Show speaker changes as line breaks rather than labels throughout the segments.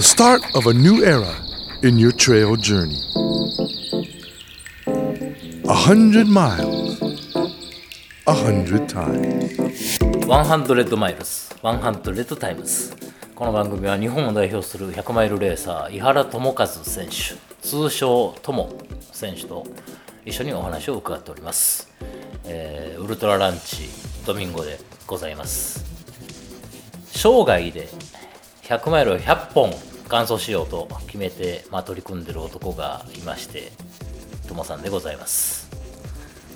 the start of a new era in your trail journey. A hundred miles, a hundred times.
100 Miles 100 Times この番組は日本を代表する100マイルレーサー井原知一選手通称トモ選手と一緒にお話を伺っております、えーウルトラランチドミンゴでございます生涯で100マイルを100本完走しようと決めて、まあ、取り組んでる男がいまして友さんでございます。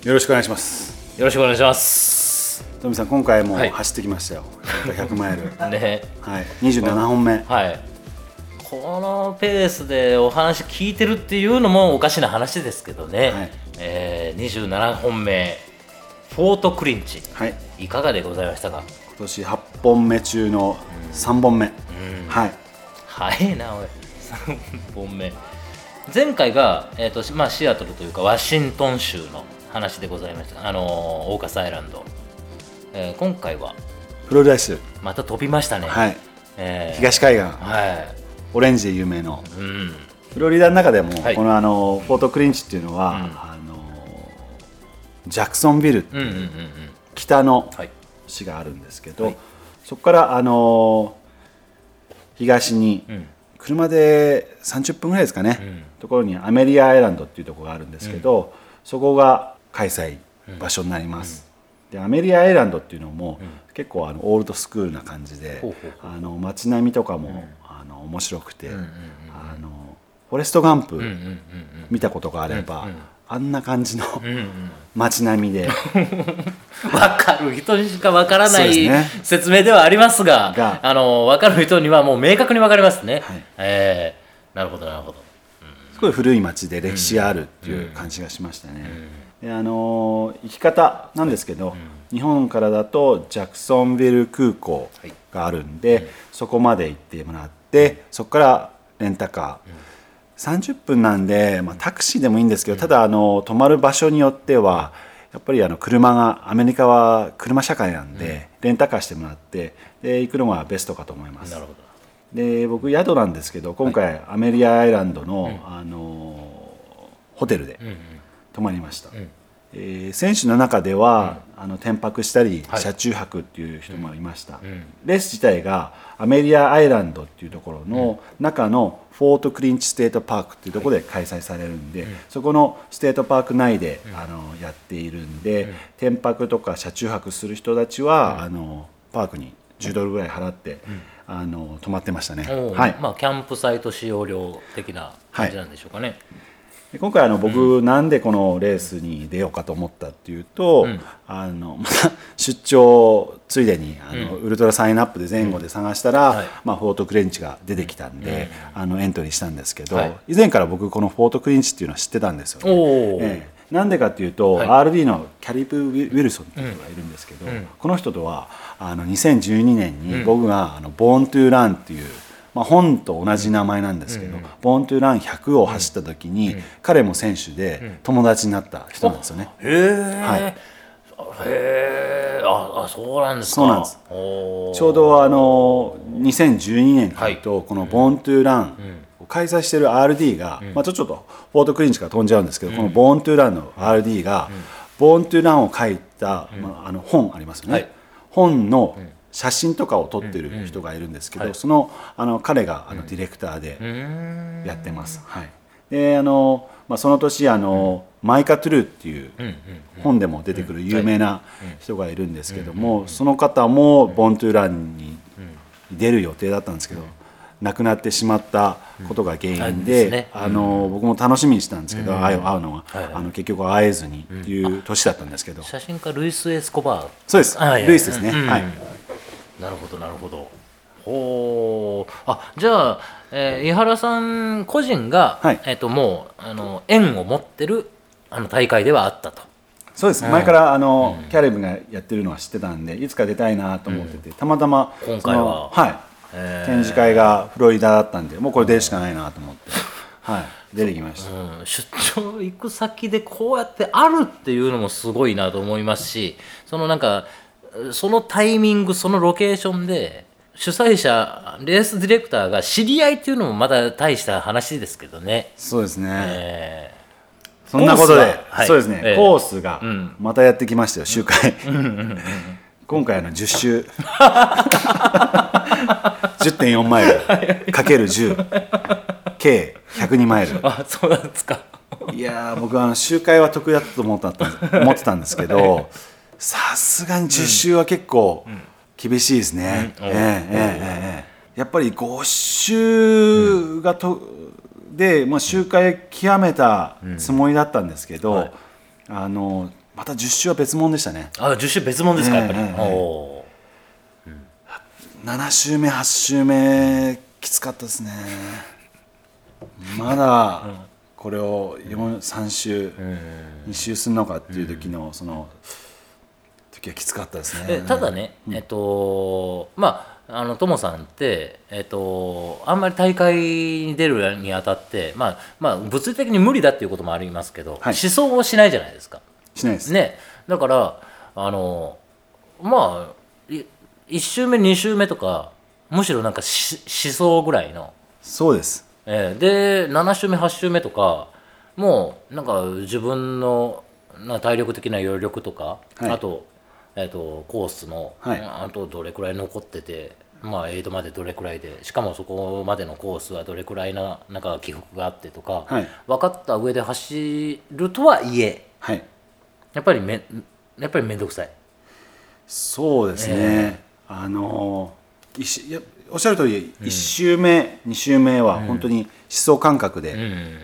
よろしくお願いします。
よろしくお願いします。
トミさん、今回も
はい。
走ってきましたよ。100マイル。
ね。
はい、27本目。
はい、このペースでお話聞いてるっていうのもおかしな話ですけどね、
はい。
えー27本目。フォートクリンチ。
はい、
いかがでございましたか？
今年8本目中の3本目。はい、
早いなおい。3本目。前回が、えーとしまあ、シアトルというかワシントン州の話でございました。あのーオーカスアイランド、えー今回は
フロリダ州、
また飛びましたね、
はい、
えー。
東海岸、
は
オレンジで有名の。
いうん。
フロリダの中でも、
はい。
このあのフォートクリンチっていうのは、
うん。
あのジャクソンビル、
うんうんうんうん。
北の
はい。
市があるんですけど、
はい。
そこからあの東に
うん。
車で30分ぐらいですかね、
うん。
ところにアメリアアイランドっていうところがあるんですけど、そこが開催場所になります、でアメリアアイランドっていうのも、結構あのオールドスクールな感じであの街並みとかも、あの面白くて、あのフォレストガンプ見たことがあれば、あんな感じの
うんうん。
街並みで。
分かる。人にしか分からない、
ね。
説明ではありますが
が。
あの分かる人にはもう明確に分かりますね、
はい。
えーなるほどなるほど。
すごい古い町で歴史があるっていう感じがしましたね。であのー行き方なんですけど、日本からだとジャクソンビル空港があるんで、そこまで行ってもらってそこからレンタカー、30分なんで、まあ、タクシーでもいいんですけど、ただあの泊まる場所によってはやっぱりあの車がアメリカは車社会なんで、レンタカーしてもらってで行くのがベストかと思います。
な。るほど。
で僕宿なんですけど今回アメリアアイランドの、あのホテルで
うんうん。
泊まりました、
ん。
えー選手の中では、あのテント泊したり、
はい。
車中泊っていう人もいました、
ん。
レース自体がアメリアアイランドっていうところの中のフォートクリンチステートパークっていうところで開催されるんで、そこのステートパーク内で、あのやっているんで、テント泊とか車中泊する人たちは、あのパークに10ドルぐらい払って、あの泊まってましたね、はい。
まあキャンプサイト使用料的な感じなんでしょうかね、
で今回あの僕、なんでこのレースに出ようかと思ったっていうと、
うん。
あの また出張ついでにあの、ウルトラサインアップで前後で探したら、
はい。
まあ、フォートクレンチが出てきたんで、あのエントリーしたんですけど、
はい。
以前から僕このフォートクレンチっていうのは知ってたんですよね。なんでかっていうと、
はい。
RD のキャリプ・ウィルソンっていう人がいるんですけど、
うん。
この人とはあの2012年に僕が「あのボーン・トゥ・ラン」っていう、まあ、本と同じ名前なんですけど「ボーン・トゥ・ラン100」を走った時に、彼も選手で友達になった人なんですよね。
へえ、
はい。
へえああそうなんですか。
そうなんです。
おー。
ちょうどあの2012年からとこの「ボーン・トゥ・ラン」を開催してる RD が、まあ、ちょっとフォートクリンチから飛んじゃうんですけど、この「ボーン・トゥ・ラン」の RD が「ボーン・トゥ・ラン」を書いた、まあ、あの本ありますよね、
はい。
本の写真とかを撮ってる人がいるんですけど、
はい。
そのあの彼があのディレクターで
うーん。
やってます。はい、であの、まあ、その年あの、マイカ・トゥルーっていう
うんうん
本でも出てくる有名な人がいるんですけども、その方も「ボン・トゥ・ラン」に出る予定だったんですけど、亡くなってしまったことが原因
うん。
で,、あの僕も楽しみにしてたんですけど、会う会うのは、
はいはい。
あの結局会えずにっていう年だったんですけど、
写真家ルイス・エスコバー。
そうです、ルイスですね、
うん。
はい
なるほどなるほど。ほうあじゃあ、えー井原さん個人が、
はい。
えっともうあの縁を持ってるあの大会ではあったと。
そうです、前からあの、キャリブがやってるのは知ってたんでいつか出たいなと思ってて、たまたま
今回は。
はい。
へー。
展示会がフロリダだったんでもうこれ出るしかないなと思って、はい、出てきました、
うん、出張行く先でこうやってあるっていうのもすごいなと思いますしそのなんかそのタイミングそのロケーションで主催者レースディレクターが知り合いっていうのもまだ大した話ですけどね、
そうですね、
え
そんなことで、
ははい。
そうですね、
ええ。
コースが
ん。
またやってきましたよ、周回。今回の10周。10.4マイル。かける10計102マイル。
ーあそうなんですか。
いやー僕はあの周回は得意だと思った思ってたんですけどさすがに10周は結構厳しいですね、
うん。
ええええええやっぱり5周がと、で、まあ、周回極めたつもりだったんですけど、
はい。
あのまた10周は別物でしたね。
あ10周別物ですかやっぱり、
え
ー
7周目8周目きつかったですね。まだこれを4 3周2周するのかっていう時のそのきつかったですね。
でただね、えっとまああのトモさんって、えっと、あんまり大会に出るにあたって、まあまあ、物理的に無理だっていうこともありますけど、
はい。
思想をしないじゃないですか。
しないです、
ね、だからあのまあい1周目2周目とかむしろなんかし思想ぐらいの、
そうです。
えーで7周目8周目とかもうなんか自分のな体力的な余力とか、
はい。
あと,、えー、とコースの、
はい。
あとどれくらい残ってて。まあ、エイドまでどれくらいでしかもそこまでのコースはどれくらいななんか起伏があってとか、
はい。
分かった上で走るとはいえ
はい。
やっぱりめやっぱり面倒くさい。
そうですね、あの一周いやおっしゃる通り1周目、2周目は本当に思想感覚で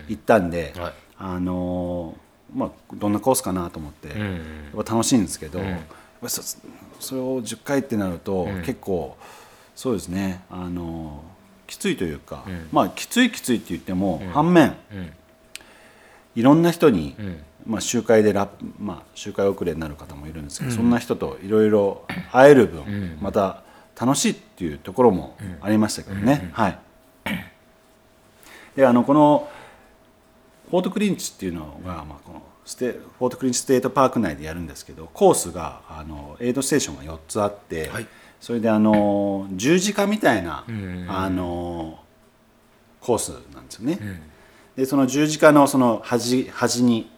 行ったんで、
はい。
あのまあどんなコースかなと思って、
うん。
楽しいんですけど、やっぱそそれを10回ってなると、結構そうですね。あのきついというか、まあきついきついって言っても、反面、いろんな人に、まあ、周回でラップ、まあ、周回遅れになる方もいるんですけど、そんな人といろいろ会える分、また楽しいっていうところもありましたけどね。はい。であのこのフォートクリンチっていうのが、まあ、このステフォートクリンチステートパーク内でやるんですけどコースがあのエイドステーションが4つあって、
はい。
それであの十字架みたいな、あのコースなんですよね。でその十字架のその端端に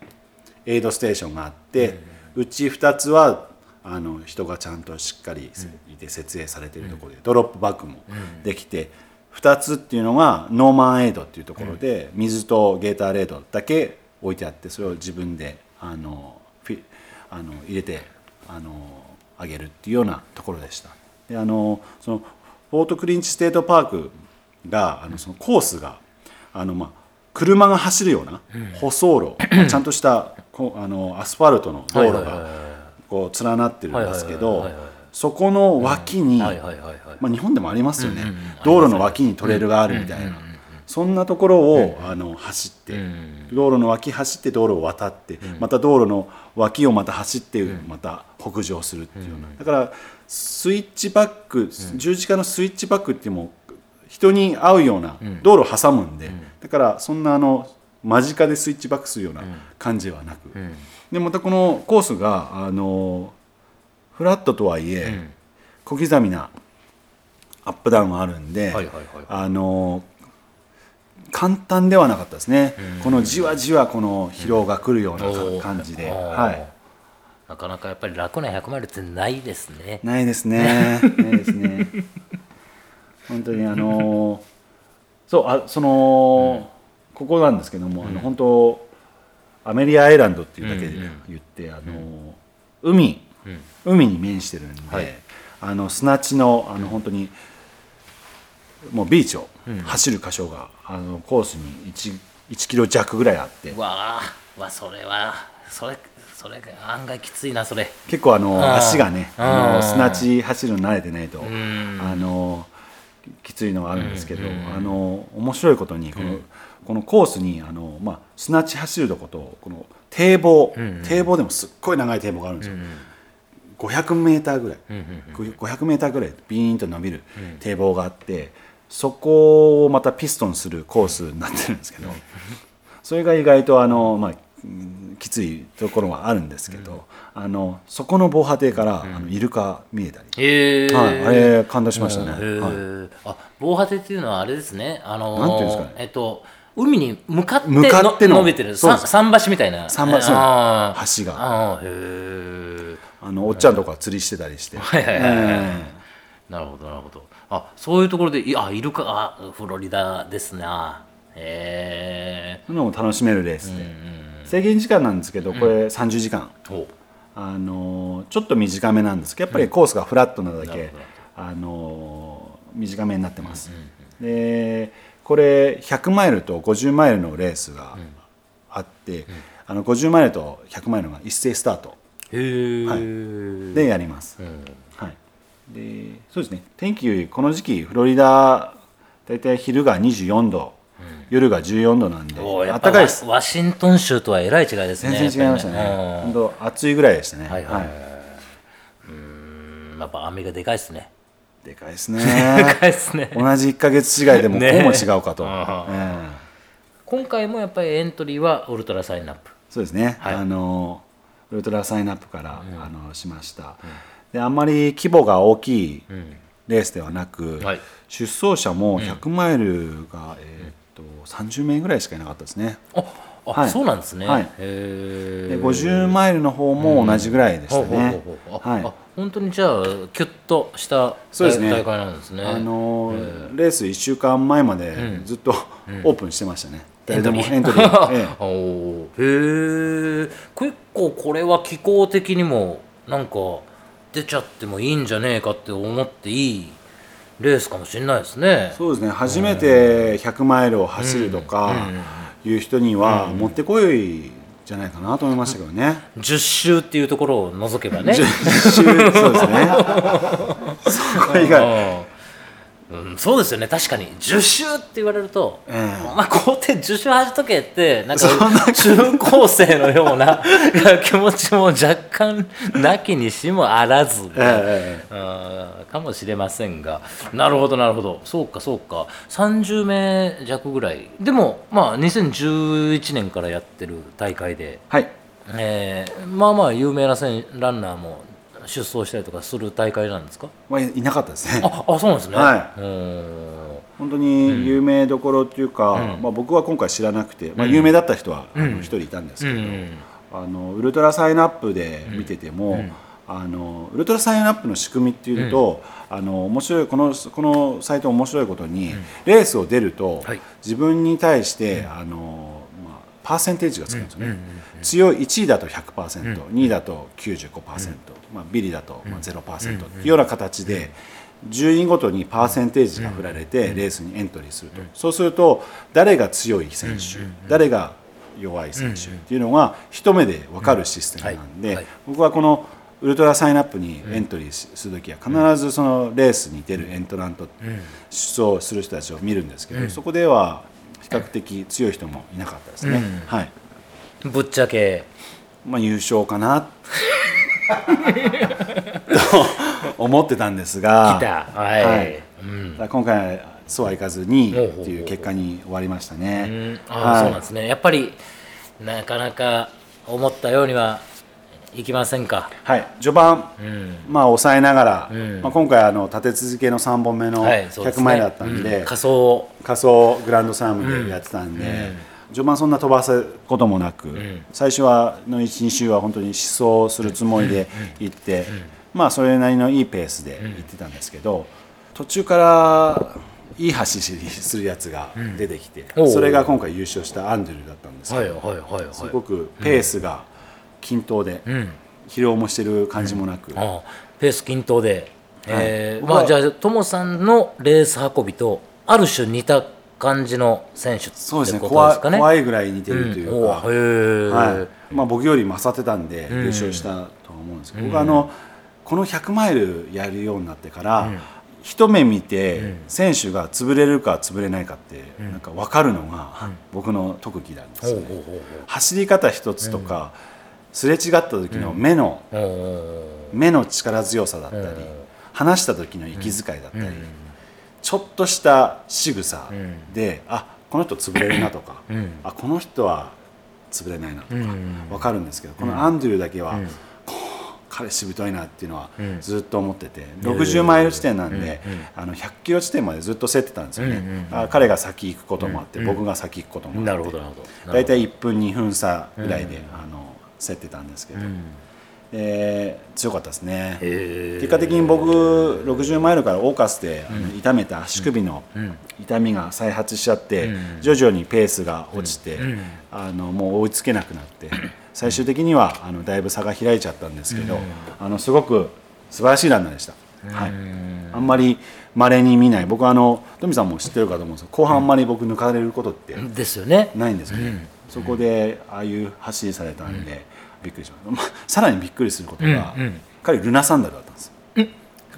エイドステーションがあって、うち2つはあの人がちゃんとしっかりいて設営されているところで、ドロップバッグもできて、2つっていうのがノーマンエイドっていうところで、水とゲーターレードだけ置いてあってそれを自分であのあの入れてあのあげるっていうようなところでした。であのそのフォートクリンチステートパークがあのそのコースがあの、まあ、車が走るような舗装路、ま あちゃんとしたあのアスファルトの道路がこう連なってるんですけ
はい
どそこの脇に、まあ、日本でもありますよね、
うんうんうん。
道路の脇にトレールがあるみたいな、そんなところを、あの走って、道路の脇走って道路を渡って、また道路の脇をまた走って、また北上するっていうような、だからスイッチバック、十字架のスイッチバックっていうのも人に合うような道路を挟むんで、だからそんなあの間近でスイッチバックするような感じはなく、でまたこのコースがあのフラットとはいえ、小刻みなアップダウンがあるんで、あの簡単ではなかったですね、このじわじわこの疲労が来るような感じで、はい、
なかなかやっぱり楽な100マイルってないですね。
ないですね。ないですね。本当にあのそうあその、ここなんですけども、あの本当アメリアアイランドっていうだけで言って、あの海、海に面してるんで、
はい。
あの砂地のあの本当にもうビーチを走る箇所が、あのコースに 1, 1キロ弱ぐらいあって。
うわあわそれはそれそれが案外きついなそれ。
結構あの足がねあ
うん。
の砂地走るの慣れてないと
ん。
あのきついのがあるんですけどあの面白いことにこのこのコースにあのまあ砂地走るとことこの堤防堤防でもすっごい長い堤防があるんですよ。500メーターぐらい、500メーターぐらいビーンと伸びる堤防があって、そこをまたピストンするコースになってるんですけど、それが意外とあの、まあ、うんきついところはあるんですけど、あのそこの防波堤から、あのイルカ見えたり、
へえ、
はい、あれ感動しましたね、
へー。
はい。
あ防波堤っていうのはあれですね。あのー
なんていうんですかね。
えっと海に向かって
向かっての。
伸びてる。桟橋みたいな。
桟橋橋が。
あ
あのおっちゃんとか釣りしてたりして、
はいはいはいはい。
え。
なるほどなるほどあそういうところでいあイルカあフロリダですな。へえ
えそういうのも楽しめるレースで、制限時間なんですけどこれ30時間、
お
あのちょっと短めなんですけどやっぱりコースがフラットなだけ
なるほど、
あの短めになってます、でこれ100マイルと50マイルのレースがあって、あの50マイルと100マイルが一斉スタート。はい。でやります、はい、でそうですね。天気この時期フロリダ大体昼が24度、夜が14度なんで暖かいです。
ワシントン州とはえらい違いですね。
全然違いましたね。
やっぱり
本当暑いぐらいでしたね。
はいはい。はい。うんやっぱ雨がでかいですね。
でかいですね。
でかいですね。
同じ1か月違いでも こ
ね
うも違うかと、
あ
ええ
今回もやっぱりエントリーはウルトラサインアップ。
そうですね、
はい。
あのウルトラサインアップから、あのしました、であんまり規模が大きいレースではなく、
はい。
出走者も100マイルが、えーっと30名ぐらいしかいなかったですね。
ああ、
はい。
そうなんですね、
はい。で50マイルの方も同じぐらいでしたね。はい。
あ本当にじゃあキュッとした
そうですね。
大会なんですね。
あのレース1週間前までずっとオープンしてましたね、誰でもエントリー、ええ。
おー。へえ結構これは気候的にもなんか出ちゃってもいいんじゃねえかって思っていいレースかもしれないですね。
そうですね。初めて100マイルを走るとかいう人にはもってこいじゃないかなと思いましたけどね、
10周っていうところを除けばね。
10周。そうですね。そこ以外
うん、うんそうですよね。確かに。10周って言われると、
ええ
まあ校庭10周走っとけってなんか中高生のような 気持ちも若干なきにしもあらず、
ええ
うんかもしれませんが。なるほどなるほど。そうかそうか。30名弱ぐらい。でもまあ2011年からやってる大会で、
はい。
えーまあまあ有名な選ランナーも出走したりとかする大会なんですか？
まあいなかったですね。
ああそうなんですね、
はい。
うん。
本当に有名どころっていうか、まあ、僕は今回知らなくて、まあ、有名だった人はあの一人いたんですけど、あのウルトラサインアップで見てても、あのウルトラサインアップの仕組みっていうと、あの面白いこのこのサイト面白いことに、レースを出ると、
はい。
自分に対して、あのまあ、パーセンテージがつくんですよね、強い1位だと100%、2位だと95%、まあ、ビリだとまあ0%っていうような形で、順位ごとにパーセンテージが振られてレースにエントリーすると、そうすると誰が強い選手、誰が弱い選手っていうのが一目で分かるシステムなんで、僕はこのウルトラサインアップにエントリーするときは必ずそのレースに出るエントラント、出走する人たちを見るんですけど、そこでは比較的強い人もいなかったですね、はい。
ぶっちゃけ。
まあ、優勝かなと思ってたんですが
来た。はい。
ただ今回はそうはいかずに
ほうほうほう。
っていう結果に終わりましたね。
うん。ああ、そうなんですね。やっぱりなかなか思ったようにはいきませんか？
はい、序盤、まあ抑えながら、
ん。
まあ、今回あの立て続けの3本目の
はいそうです
100
ね。
マイルだったんで,、
うん。仮想
仮想グランドスラムでやってたんで、序盤そんな飛ばすこともなく、最初はの12週は本当に疾走するつもりで行って、まあそれなりのいいペースで行ってたんですけど、途中からいい走りするやつが出てきて、それが今回優勝したアンドゥルだったんですけど、すごくペースが均等で、
うん。
疲労もしてる感じもなく、
ペース均等で、えーまあじゃあトモさんのレース運びとある種似た感じの選手って
そうですね。
ことで
怖い
すかね。
怖いぐらい似てるという
うん。お
か、
へえ、
はい。まあ、僕より勝ってたんで優勝したとは思うんですけど、僕はあのこの100マイルやるようになってから、一目見て選手が潰れるか潰れないかってなんか分かるのが僕の特技なんですよね。走り方一つとか、すれ違った時の目の、目の力強さだったり、話した時の息遣いだったり、ちょっとした仕草で、あこの人潰れるなとか、あこの人は潰れないなとか分かるんですけど、このアンドゥだけは、彼しぶといなっていうのはずっと思ってて、60マイル地点なんで、あの100キロ地点までずっと競ってたんですよね、あ彼が先行くこともあって、僕が先行くこともあって。
なるほどなるほど。
大体1分2分差ぐらいで、あの競ってたんですけど、えー強かったですね。結果的に僕60マイルからオーカスで、あの痛めた足首の痛みが再発しちゃって、徐々にペースが落ちて、あのもう追いつけなくなって最終的にはあのだいぶ差が開いちゃったんですけど、あのすごく素晴らしいランナーでした、はい、あんまり稀に見ない。僕はあのトミさんも知ってるかと思うんですけど後半あんまり僕抜かれることって
ですよね。
ないんですよね、そこでああいう走りされたんで、びっくりしました、まあ、さらにびっくりすることが、彼ルナサンダルだったんですよ。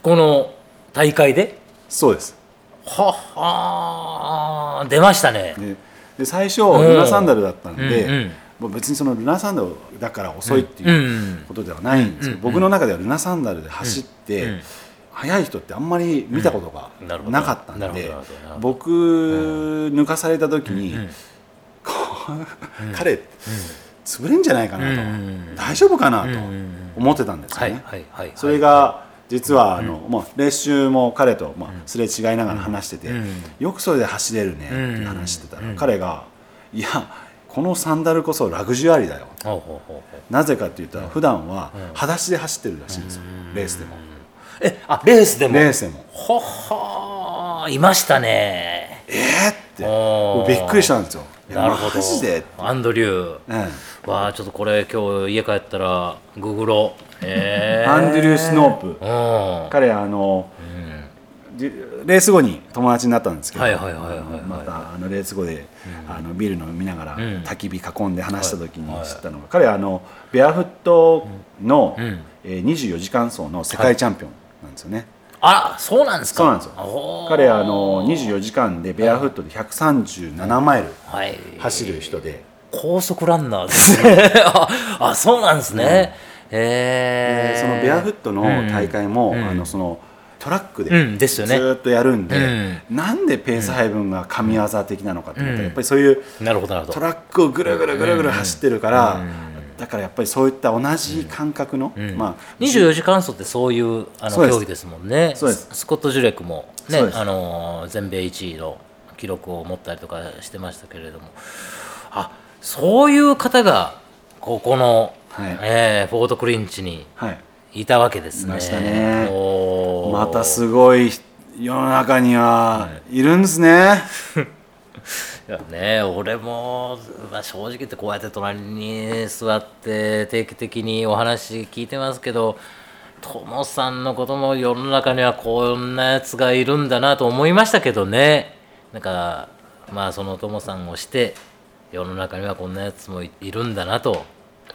この大会で？
そうです。
はは出ましたね。
でで最初ルナサンダルだったんで、
うんうん。
もう別にそのルナサンダルだから遅いっていうことではないんですけど、僕の中ではルナサンダルで走って、速い人ってあんまり見たことが
な
かったんで僕抜かされた時に、彼潰れんじゃないかなと、大丈夫かなと思ってたんですよ
はい
ね。それが実はあの、まあ、練習も彼と、まあ、すれ違いながら話してて、よくそれで走れるねっていう話してたら、彼が「いやこのサンダルこそラグジュアリーだよ」なぜかって言ったら普段は裸足で走ってるらしいんですよ、レースでも。
えあレースでも？
レースでも。
ほほいましたね。
えーって。びっくりしたんですよ。
なるほど。
マジで、
アンドリュー。
え
わあちょっとこれ今日家帰ったらググろう。へえ
え アンドリュー・スノープ。
うん。
彼あの、じレース後に友達になったんですけど、
はいはいはいはいはい。
またあのレース後で、あのビール飲みながら焚き火囲んで話した時に知ったのが、彼はあのベアフットの、えー24時間走の世界チャンピオンなんですよね。
あそうなんですか？
そうなんですよ。彼あの24時間でベアフットで137マイル
はい。
走る人で、
高速ランナーですね。ああそうなんですね、へえ
そのベアフットの大会も、あのそのトラックでずーっとやるんで、なんでペース配分が神業的なのかって思ったら、やっぱりそういうトラックをぐるぐるぐるぐる走ってるから、だからやっぱりそういった同じ感覚の、まあ
24時間走ってそういうあの競技ですもんね。
そうです。
ススコット・ジュレクも、ねあのー全米1位の記録を持ったりとかしてましたけれども。あそういう方がここの、
はい。
えーフォート・クリンチに
はい、
いたわけですね。
いまね。またすごい世の中にはいるんですね。
い やね、俺も、まあ、正直言ってこうやって隣に座って定期的にお話聞いてますけど友さんのことも世の中にはこんなやつがいるんだなと思いましたけどね。なんかまあその友さんをして世の中にはこんなやつもいいるんだなと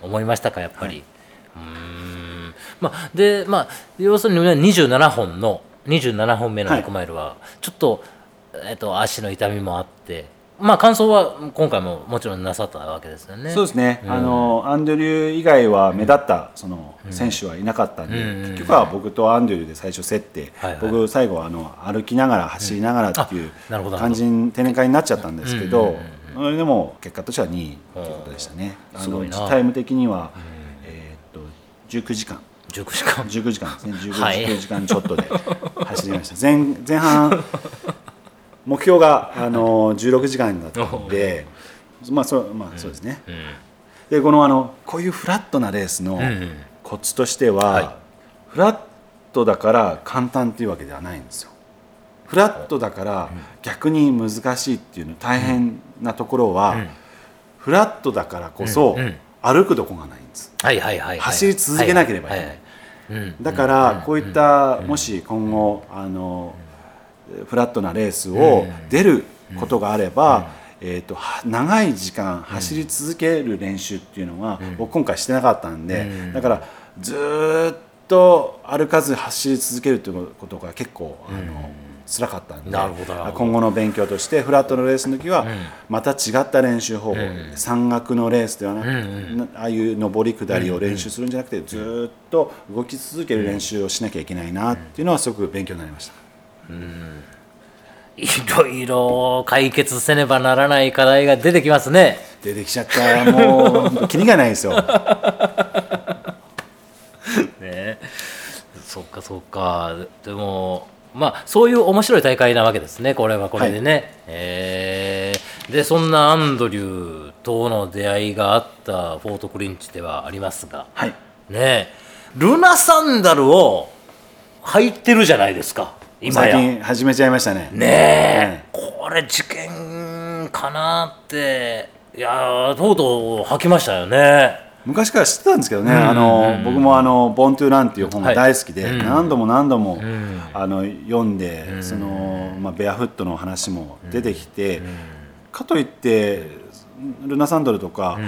思いましたかやっぱり。うーん。まあ、でまあ要するにね27本の27本目の
はい。
100マイルはちょっと,、えっと足の痛みもあってまあ完走は今回ももちろんなさったわけですよね。
そうですね、あのアンドリュー以外は目立ったその選手はいなかったんで、結局は僕とアンドリューで最初競って、
はいはい。
僕最後はあの歩きながら走りながらっていう感じに展開になっちゃったんですけど、それでも結果としては2位ということでしたね。あの
すごいな。
タイム的には、えーっと19時間。
19時間。
19時間ですね。19
はい。
時間ちょっとで走りました。前前半目標があの16時間だったのでまあそうまあそうですね、でこのあのこういうフラットなレースの
ん。
コツとしては、
はい。
フラットだから簡単っていうわけではないんですよ。フラットだから逆に難しいっていうの大変なところは、フラットだからこそ
うん。うん。
歩くとこがないんです
はいはいはいはい。
走り続けなければいけない。だからこういったもし今後あのフラットなレースを出ることがあれば、えー、とは長い時間走り続ける練習っていうのは僕今回してなかったんで、だからずーっと歩かず走り続けるということが結構あの辛かったんで今後の勉強としてフラットのレースの時はまた違った練習方法、山岳のレースではなく、なああいう上り下りを練習するんじゃなくてずーっと動き続ける練習をしなきゃいけないなっていうのはすごく勉強になりました。
いろいろ解決せねばならない課題が出てきますね。
出てきちゃったらもうキリがないですよ。
ね。そっかそっか。でもまあそういう面白い大会なわけですね。これはこれでね、えー。でそんなアンドリューとの出会いがあったフォートクリンチではありますが、
はい。
ね。ルナサンダルを履いてるじゃないですか今
最
や
近始めちゃいましたね。
ねえ、これ事件かなって。いやーとうとう履きましたよね。
昔から知ってたんですけどね、あの僕もあの「ボントゥーランっていう本が大好きで、何度も何度も、あの読んで、そのまあ、ベアフットの話も出てきて、かといってルナサンドルとか、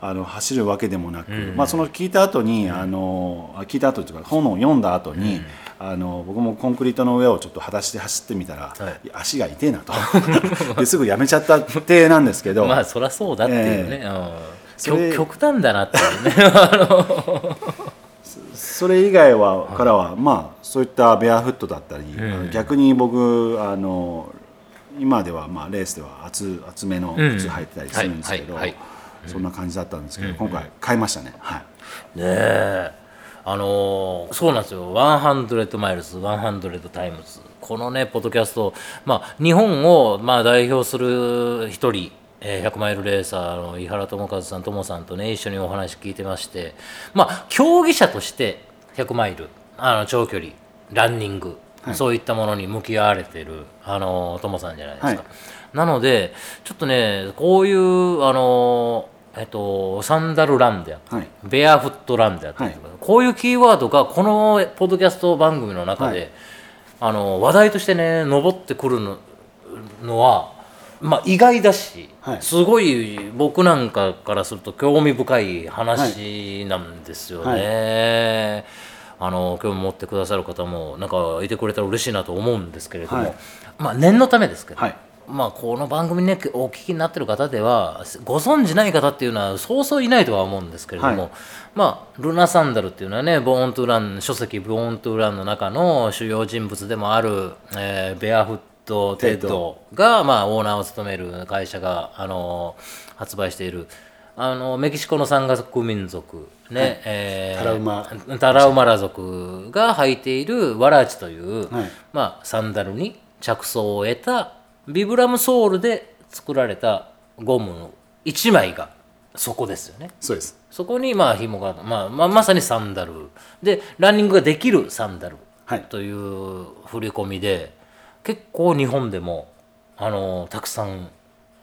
あの走るわけでもなく、まあ、その聞いた後に、あのあ聞いた後というか本を読んだ後に、あの僕もコンクリートの上をちょっと裸足で走ってみたら、
はい。
足が痛えなと。ですぐやめちゃったってなんですけど、
まあそりゃそうだっていうね、
え
うん。
それ
極極端だなっていうね。
それ以外はからは、まあそういったベアフットだったり、逆に僕あの今ではまあレースでは厚厚めの靴履いてたりするんですけど、そんな感じだったんですけど、今回変えましたね。はい。
ねえあのーそうなんですよ。100 Miles 100 Times。このねポッドキャストまあ日本をまあ代表する一人えー100マイルレーサーの井原智和さん、ともさんとね、一緒にお話聞いてまして、まあ、競技者として100マイル、あの長距離、ランニング、そういったものに向き合われてる、あの、ともさんじゃないですか。
はい。
なので、ちょっとね、こういう、あの、えっと、サンダルランであったり、
はい。
ベアフットランであったりとか、こういうキーワードがこのポッドキャスト番組の中で、
はい。
あの話題としてね上ってくるののは、まあ、意外だし、
はい。
すごい僕なんかからすると興味深い話なんですよね。あの興味持ってくださる方もなんかいてくれたら嬉しいなと思うんですけれども、
はい。
まあ念のためですけど、
はい
まあこの番組ねお聞きになってる方ではご存じない方っていうのはそうそういないとは思うんですけれども、
はい。
まあルナ・サンダルっていうのはね「ボーン・トゥ・ラン」書籍「ボーン・トゥ・ラン」の中の主要人物でもある、えーベアフット・テッドが、まあ、オーナーを務める会社が、あの発売している。あのメキシコの山岳民族ね、えー
タラウマ。
タラウマラ族が履いているワラーチという、
はい。
まあ、サンダルに着想を得たビブラムソールで作られたゴムの1枚がそこですよね。
そうです。
そこにまあ紐が、まあ、まあまさにサンダル。でランニングができるサンダル
はい。
という触れ込みで結構日本でもあのたくさん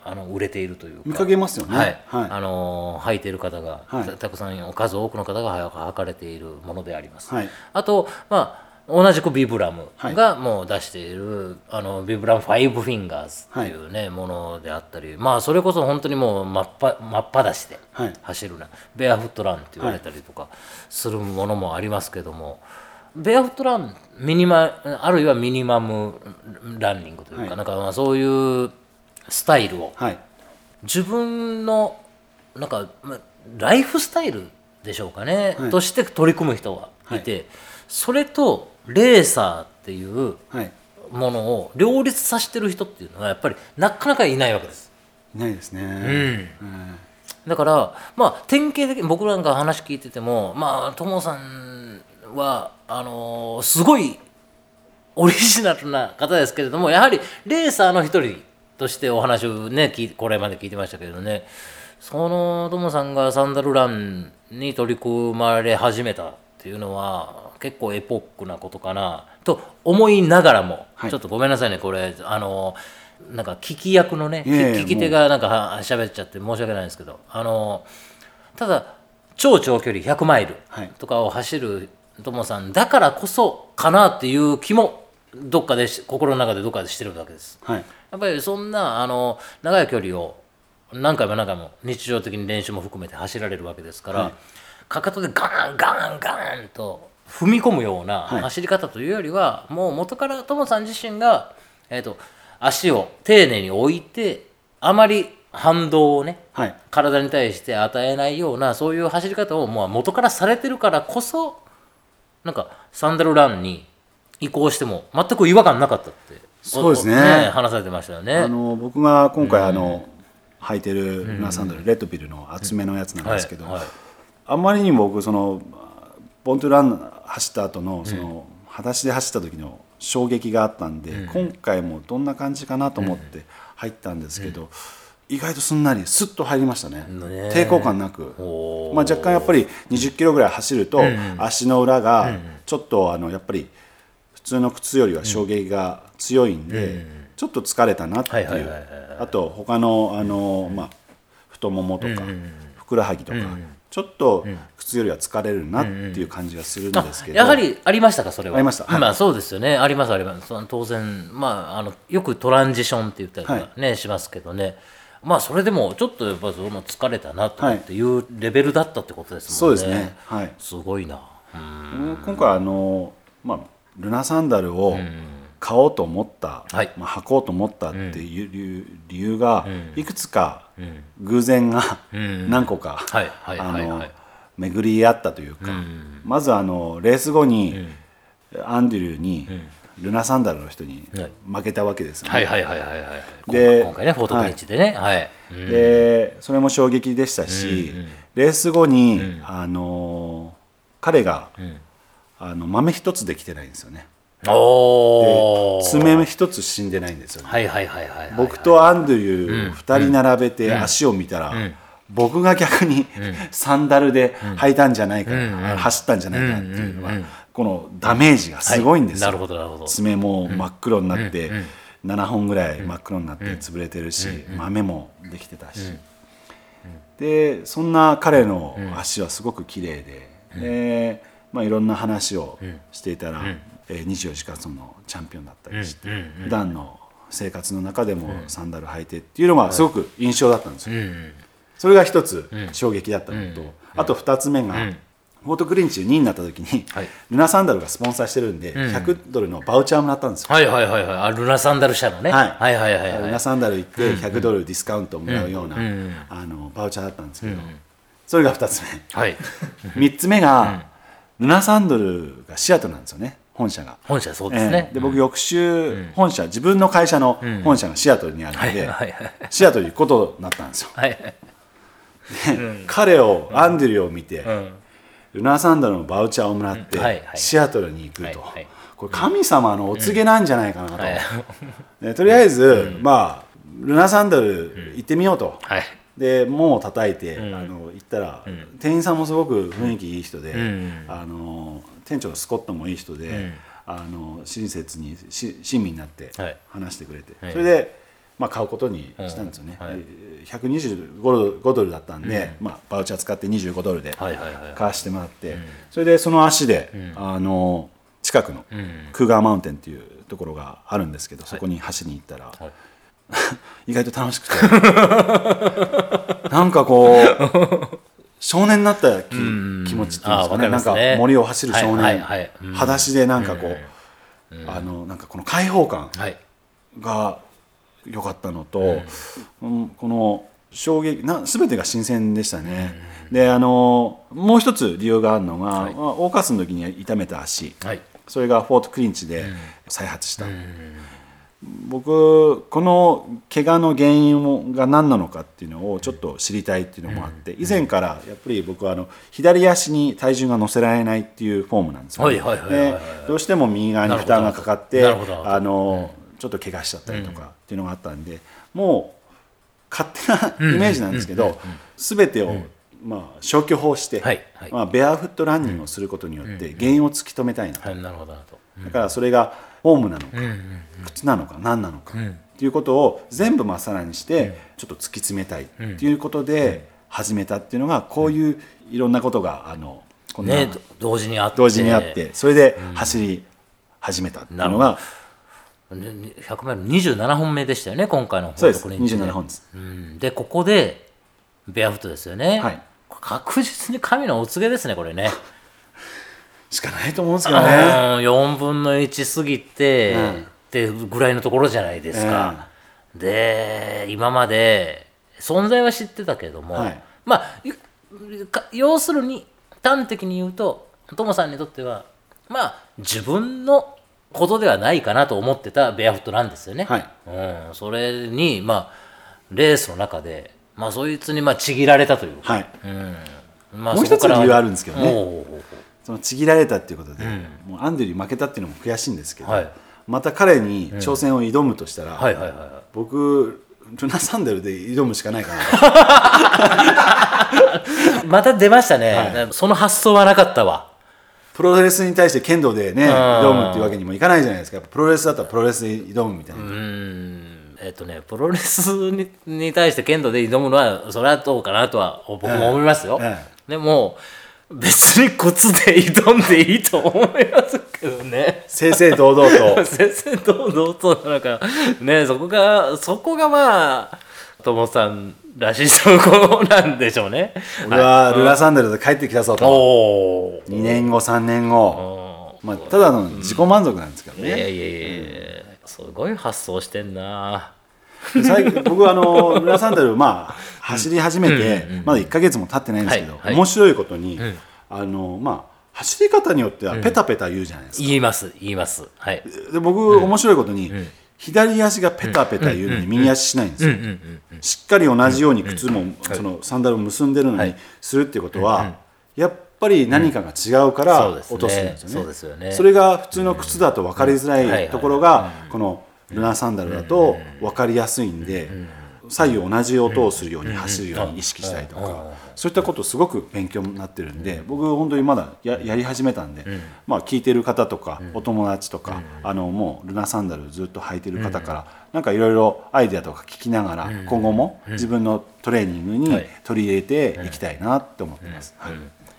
あの売れているというか。
見かけますよね。
はい。
はい。
あの履いている方が、
はい。
たたくさん数多くの方が履かれているものであります。
はい。
あと、まあ、同じくビブラム
はい。
がもう出している、あのビブラムファイブフィンガーズっていうね、ものであったりまあそれこそ本当にもう真っぱ真っ裸足で
はい。
走るな、ベアフットランって言われたりとかするものもありますけども、ベアフットランミニマあるいはミニマムランニングというか、
はい。
なんかまあそういうスタイルを
はい。
自分のなんかまあライフスタイルでしょうかね、
はい。
として取り組む人がいて、それとレーサーっていう
はい。
ものを両立させてる人っていうのはやっぱりなかなかいないわけです。
いないですね。
うん。だからまあ典型的に僕なんか話聞いててもまあともさんはあのーすごいオリジナルな方ですけれどもやはりレーサーの一人としてお話をねこれまで聞いてましたけどね。そのともさんがサンダルランに取り組まれ始めたっていうのは結構エポックなことかなと思いながらも、
はい。
ちょっとごめんなさいねこれあのなんか聞き役のね、聞き手がなんかは喋っちゃって申し訳ないんですけどあのただ超長距離100マイル
はい。
とかを走るともさんだからこそかなっていう気もどっかでし心の中でどっかでしてるわけです。
はい。
やっぱりそんなあの長い距離を何回も何回も日常的に練習も含めて走られるわけですから、
はい。
かかとでガーンガーンガーンと踏み込むような
はい。
走り方というよりは、もう元からトモさん自身が、えー、と足を丁寧に置いてあまり反動をね
はい。
体に対して与えないようなそういう走り方をもう元からされてるからこそなんかサンダルランに移行しても全く違和感なかったって
そうですね。
おお話されてましたよね。
あの僕が今回あの、履いてるサンダル、レッドビルの厚めのやつなんですけど、
はいはい。
あんまりにも僕そのボントゥラン走った後のその、裸足で走った時の衝撃があったんで、今回もどんな感じかなと思って入ったんですけど、意外とすんなりスッと入りましたね。
ね。
抵抗感なく。まあ、若干やっぱり20キロぐらい走ると、足の裏がちょっとあのやっぱり普通の靴よりは衝撃が強いんで、ちょっと疲れたなってい
う。はい
あと他のあの、まあ、太ももとか、ふくらはぎとか、ちょっと靴よりは疲れるなっていう感じがするんですけど、
やはりありましたかそれは？
ありました。はい。
まあそうですよね。ありますあります。当然まああのよくトランジションって言ったりとかね、しますけどね。まあそれでもちょっとやっぱその疲れたなとかっていうレベルだったってことですもんね、
そうですね、はい、
すごいな。うん。
今回あの、まあ、ルナサンダルを買おうと思った、
はい。
まあ、履こうと思ったっていう理由理由がいくつか偶然が何個か巡り合ったというか、まずあのレース後にアンドリューにルナサンダルの人に
はい。
負けたわけですよね。
はいはいはいはいはい。
で
今回ねフォートブリッジでね。
でそれも衝撃でしたし、レース後に、あの彼が、あの豆一つできてないんですよね。
おお
爪一つ死んでないんですよね。
はいはいはいはいはい
僕とアンドリュー2人並べて足を見たら、僕が逆にサンダルで履いたんじゃないかな、走ったんじゃないかなっていうのは、このダメージがすごいんですよ。
なるほどなるほど。
爪も真っ黒になって、7本ぐらい真っ黒になって潰れてるし、豆もできてたし、でそんな彼の足はすごく綺麗で、でまあ、いろんな話をしていたら、えー24時間そのチャンピオンだったりして、普段の生活の中でもサンダル履いてっていうのがすごく印象だったんですよ。それが一つ衝撃だったのと、あと二つ目が、フォートクリンチ2位になった時に、
はい。
ルナサンダルがスポンサーしてるんで、100ドルのバウチャーもらったんですよ。
はいはいはいはい。あルナサンダル社のね、
はい。
はいはいはいはい。
ルナサンダル行って100ドルディスカウントをもらうような、あのバウチャーだったんですけど、それが2つ
はい。
目3つ目が、ルナサンダルがシアトルなんですよね本社が。
本社そうですね。
ええ、で僕翌週、本社自分の会社の本社がシアトルにあるので、シアトルに行くことになったんですよ。
はいはい。
彼を、アンドリューを見て、
ん。
ルナサンダルのバウチャーをもらって、シアトルに行くと、これ神様のお告げなんじゃないかなと、とりあえず、まあルナサンダル行ってみようと、
はい。
で門を叩いて、あの行ったら、店員さんもすごく雰囲気いい人で、
ん。
あの店長のスコットもいい人で、あの親切にし親身になって
はい。
話してくれて、
はい。
それで、まあ、買うことにしたんですよね、
うんはい。
で125ドル5ドルだったんで、まあ、バウチャー使って25ドルで買わしてもらって、それでその足で、あの近くのクーガーマウンテンっていうところがあるんですけど、そこに走りに行ったら、
はい。
意外と楽しくて。なんかこう少年になった気,、気持ちっていうんですかね。なんか森を走る少年、
はいはい。はいうん。
裸足でなんかこう、あのなんかこの開放感
はい。
が良かったのと、うん。この衝撃な全てが新鮮でしたね、であのもう一つ理由があるのが、
はい。
まあオーカスの時に痛めた足、
はい。
それがフォートクリンチで再発した、僕この怪我の原因が何なのかっていうのをちょっと知りたいっていうのもあって以前からやっぱり僕はあの左足に体重が乗せられないっていうフォームなんですよ、
はいはいはいはいはい。
でどうしても右側に負担がかかってあのちょっと怪我しちゃったりとかっていうのがあったんでもう勝手なイメージなんですけど全てをまあ消去法してまあベアフットランニングをすることによって原因を突き止めたいなと。だからそれがフォームなのか、靴なのか何なのか、っていうことを全部まっさらにしてちょっと突き詰めたいっていうことで始めたっていうのがこういういろんなことがあのこんな
ねど同時にあって。
同時にあってそれで走り始めたっていうのが
ね100マイル27本目でしたよね今回の
そうです。
フォートクリンチ
27本です。
うん。でここでベアフットですよね、
はい。
確実に神のお告げですねこれね
しかないと思うんですけどね。
4分の1過ぎて、
うん。
ってぐらいのところじゃないですか、で今まで存在は知ってたけども、
はい。
まあ要するに端的に言うとトモさんにとってはまあ自分のことではないかなと思ってたベアフットなんですよね。
はい。
うん、それにまあレースの中で、まあ、そいつにまあちぎられたというか、
はい。
まあ、
もう一つ
そこから
理由あるんですけどねそのちぎられたっていうことで、もうアンドリュー負けたっていうのも悔しいんですけど、
はい。
また彼に挑戦を挑むとしたら、僕ルナサンダルで挑むしかないかな。と
また出ましたね、
は
その発想はなかったわ。
プロレスに対して剣道でね
ん。
挑むっていうわけにもいかないじゃないですか。やっぱプロレスだったらプロレスで挑むみたいな、
えっ、とねプロレスにに対して剣道で挑むのはそれはどうかなとは僕も思いますよ、
え。
でも別に靴で挑んでいいと思いますけどね。
正々堂々と。
先生堂々となんか。ねそこがそこがまあ友さんらしいところなんでしょうね。
俺はルナサンダルで帰ってきたぞと
おお
2年後3年後、まあ、ただの自己満足なんですけどね、
いやいやいやいや。すごい発想してんな
最後僕はあのルナサンダルまあ走り始めてまだ1か月も経ってないんですけど、面白いことに、あのまあ走り方によってはペタペタ言うじゃないですか、
言います言います。はい。
で僕、面白いことに、左足がペタペタ言うのに右足しないんですよ、しっかり同じように靴も、そのサンダルを結んでるのにするっていうことは、やっぱり何かが違うから落とすんですよね,、
そうですよね。
それが普通の靴だと分かりづら
い
ところがこのルナサンダルだと分かりやすいんで左右同じ音をするように走るように意識したりとか。そういったことすごく勉強になってるんで僕本当にまだややり始めたんでまあ聞いてる方とかお友達とかあのもうルナサンダルずっと履いてる方からなんかいろいろアイデアとか聞きながら今後も自分のトレーニングに
はい。
取り入れていきたいなって思ってます。はい。
い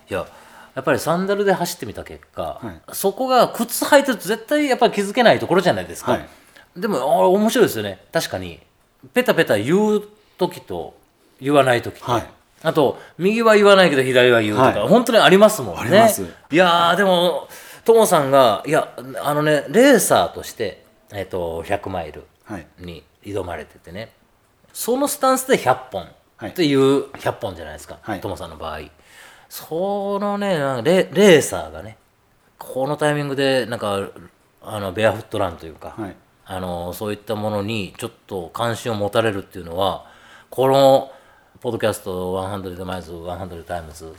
ややっぱりサンダルで走ってみた結果、
はい。
そこが靴履いてると絶対やっぱり気づけないところじゃないですか、
はい
でもあ面白いですよね。確かに。ペタペタ言う時と言わない時と、
はい。
あと右は言わないけど左は言うとか、
はい。
本当にありますもんね。
あります。
いやーでもともさんがいやあのねレーサーとして、えっと100マイル
はい。
に挑まれててね。そのスタンスで100本
はい。
っていう100本じゃないですか、
はい。
トモさんの場合。そのねレレーサーがねこのタイミングでなんかあのベアフットランというか、
はい
あのそういったものにちょっと関心を持たれるっていうのはこのポッドキャスト100マイルズ100タイムズ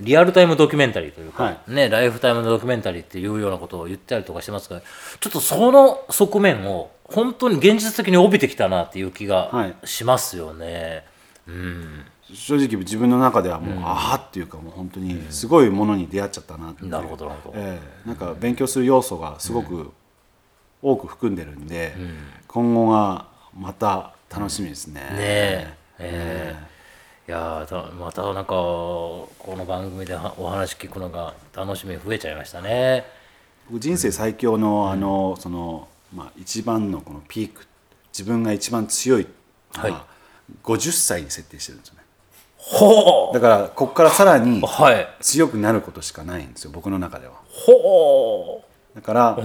リアルタイムドキュメンタリーというか、
はい。
ね、ライフタイムドキュメンタリーっていうようなことを言ったりとかしてますがちょっとその側面を本当に現実的に帯びてきたなっていう気
は
が
い。
しますよね。うん。
正直自分の中ではもう、ああっていうかもう本当にすごいものに出会っちゃったなっていう。
なるほどなるほど。
ええ。なんか勉強する要素がすごく多く含んでるんで、今後がまた楽しみですね。
ねえ。ええ。いやまたなんかこの番組ではお話聞くのが楽しみ増えちゃいましたね。
僕人生最強のあの、そのまあ一番のこのピーク自分が一番強いのは、
はい。
50歳に設定してるんですよね。
ほ
だからここからさらに
うはい。
強くなることしかないんですよ僕の中では。
ほ
だから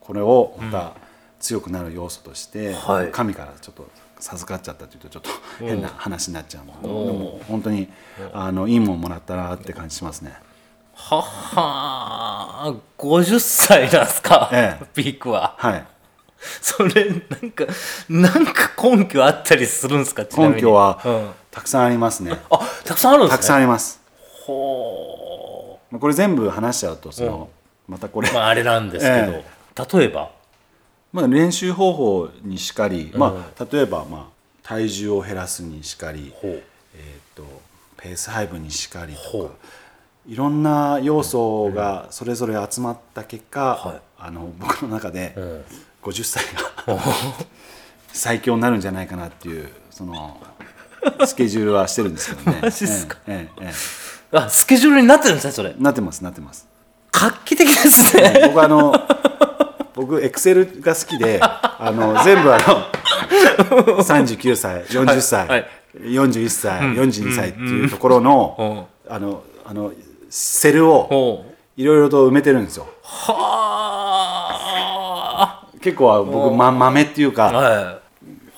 これをまた強くなる要素として、
はい。
神からちょっと授かっちゃったというとちょっと変な話になっちゃうので、でも本当にあのいいもんもらったなって感じしますね。
うはっはー50歳なんすか、
ええ。
ピークは。
はい。
それなんかなんか根拠あったりするんですか？
根拠は
うん。
たくさんありますね。
あたくさんあるんですね。
たくさんあります。
ほ
まあこれ全部話しちゃうとその、またこれ、
うまああれなんですけど、
え
例えば？
まあ、練習方法にしかり、まあ、例えば、まあ、体重を減らすにしかり、
ほう。
えー、とペース配分にしかりと
ほ
かいろんな要素がそれぞれ集まった結果、
はい。
あの僕の中で
ん。
50歳が最強になるんじゃないかなっていうそのスケジュールはしてるんですけどね。
マジっすか？
えええええ
あスケジュールになってるんですねそれ。
えなってますなってます。
画期的ですね。
僕あの僕エクセルが好きで あの全部あの 39歳40歳、
はい
41歳、42歳っていうところの、あのあのセルをいろいろと埋めてるんですよ。
は
結構僕、ま、豆っていう
あ
か
は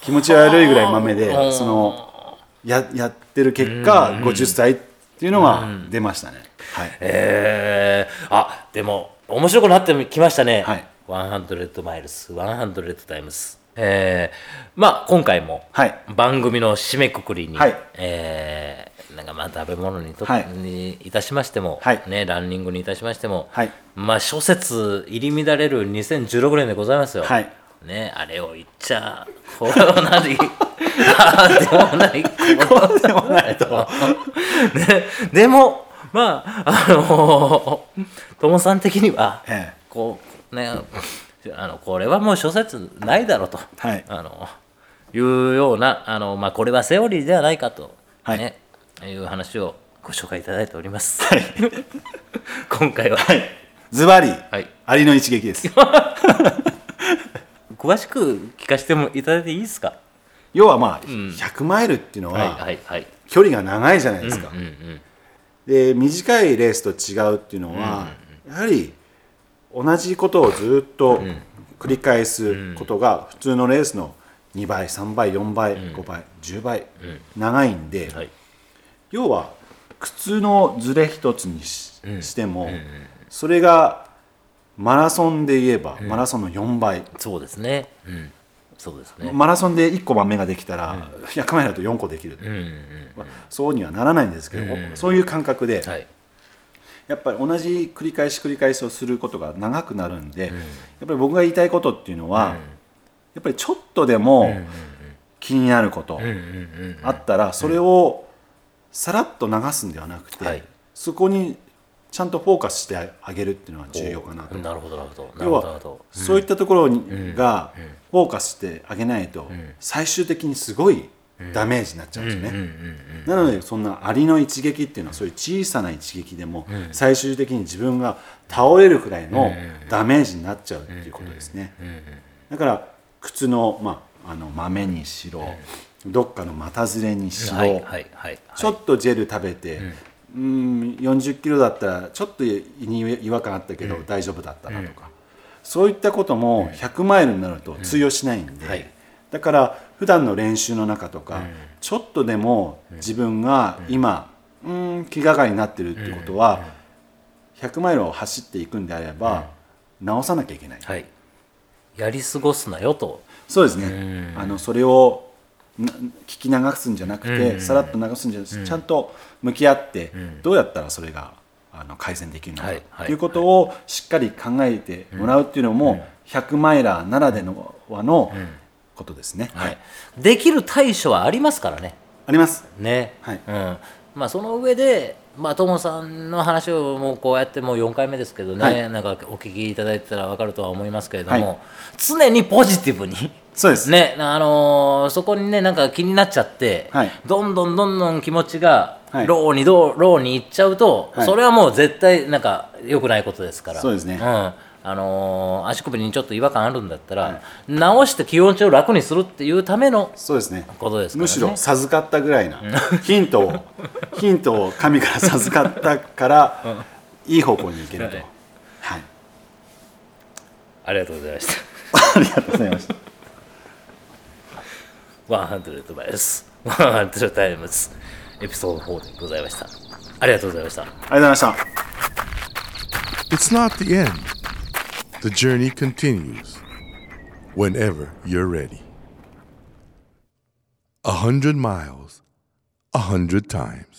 気持ち悪いぐらい豆で
う。ん
そのややってる結果50歳っていうのが出ましたね、はい。
いえー、あでも面白くなってきましたね、
はい
100マイルス100タイムスえーまあ今回も
はい。
番組の締めくくりに、
はい。
えーなんかまあ食べ物にと、
はい。
にいたしましても、
はい。
ね、ランニングにいたしましても、
はい。
まあ諸説入り乱れる2016年でございますよ。
はい。
ね、あれを言っちゃこうなりああでもないこうでもないと、ね、でもまああの友さん的には、
ええ。
こうね。あのこれはもう諸説ないだろうと、
はい。
あのいうようなあの、まあ、これはセオリーではないかと、
はい。
ね。いう話をご紹介いただいております。今回は、
ズバリ、
はい。
アリの一撃です。
詳しく聞かせてもいただいていいですか？
要はまあ、100マイルっていうの
はい
は
はいはい。
距離が長いじゃないですか、
うんうん
で短いレースと違うっていうのは、やはり同じことをずっと繰り返すことが普通のレースの2倍3倍4倍、5倍10倍、長いんで、
はい。
要は靴のズレ一つにし,、しても、それがマラソンで言えば、マラソンの4倍。
そうですね。うん、そうですね。
マラソンで1個豆ができたら、100マイルだと4個できる、
うんうん
まあそうにはならないんですけど、そういう感覚で、
はい。
やっぱり同じ繰り返し繰り返しをすることが長くなるんで、やっぱり僕が言いたいことっていうのは、やっぱりちょっとでも気になること。あったらそれをさらっと流すんではなくて、
はい。
そこにちゃんとフォーカスしてあげるっていうのは重要かなと。
なるほどなるほど。
要は。そういったところにがフォーカスしてあげないと最終的にすごいダメージになっちゃうんですよね。なのでそんなアリの一撃っていうのはそういう小さな一撃でも最終的に自分が倒れるくらいのダメージになっちゃうっていうことですね。だから靴の,、まあ、あの豆にしろどっかの股ずれにしろ、
はいはいはい。
ちょっとジェル食べて、うん、40キロだったらちょっと違和感あったけど大丈夫だったなとか、そういったことも100マイルになると通用しないんで、
はい。
だから普段の練習の中とか、ちょっとでも自分が今、うん、気がかりになってるってことは、100マイルを走っていくんであれば、直さなきゃいけない。
はい。やり過ごすなよと。
そうですね、あのそれをな聞き流すんじゃなくて、さらっと流すんじゃなくて、ちゃんと向き合って、どうやったらそれがあの改善できるのか
はい。はい。
ということをしっかり考えてもらうっていうのも、100マイラーならではのことですね、
はい。できる対処はありますからね。
あります。
ね。
はい。
うん。まあその上で。まあ、友さんの話をもうこうやってもう4回目ですけどね、
はい。
なんかお聞きいただいてたら分かるとは思いますけれども、
はい。
常にポジティブに
そうです、
ねあのーそこにねなんか気になっちゃって、
はい。
どんどんどんどん気持ちが
はい。
ローにどうローに行っちゃうと、
はい。
それはもう絶対なんか良くないことですから。
そうですね。
んあのー足首にちょっと違和感あるんだったら、直して気持ちを楽にするっていうための
そうですね。
ことですからね。
むしろ授かったぐらいなヒントを ヒントを神から授かったから、いい方向に行けると、
はい。
はい、
ありがとうございました。
ありがとうございました。
100マイルス。100タイムズ。エピソード4でございました。ありがとうございました。
ありがとうございました。
It's not the end. The journey continues whenever you're ready. A hundred miles, a hundred times.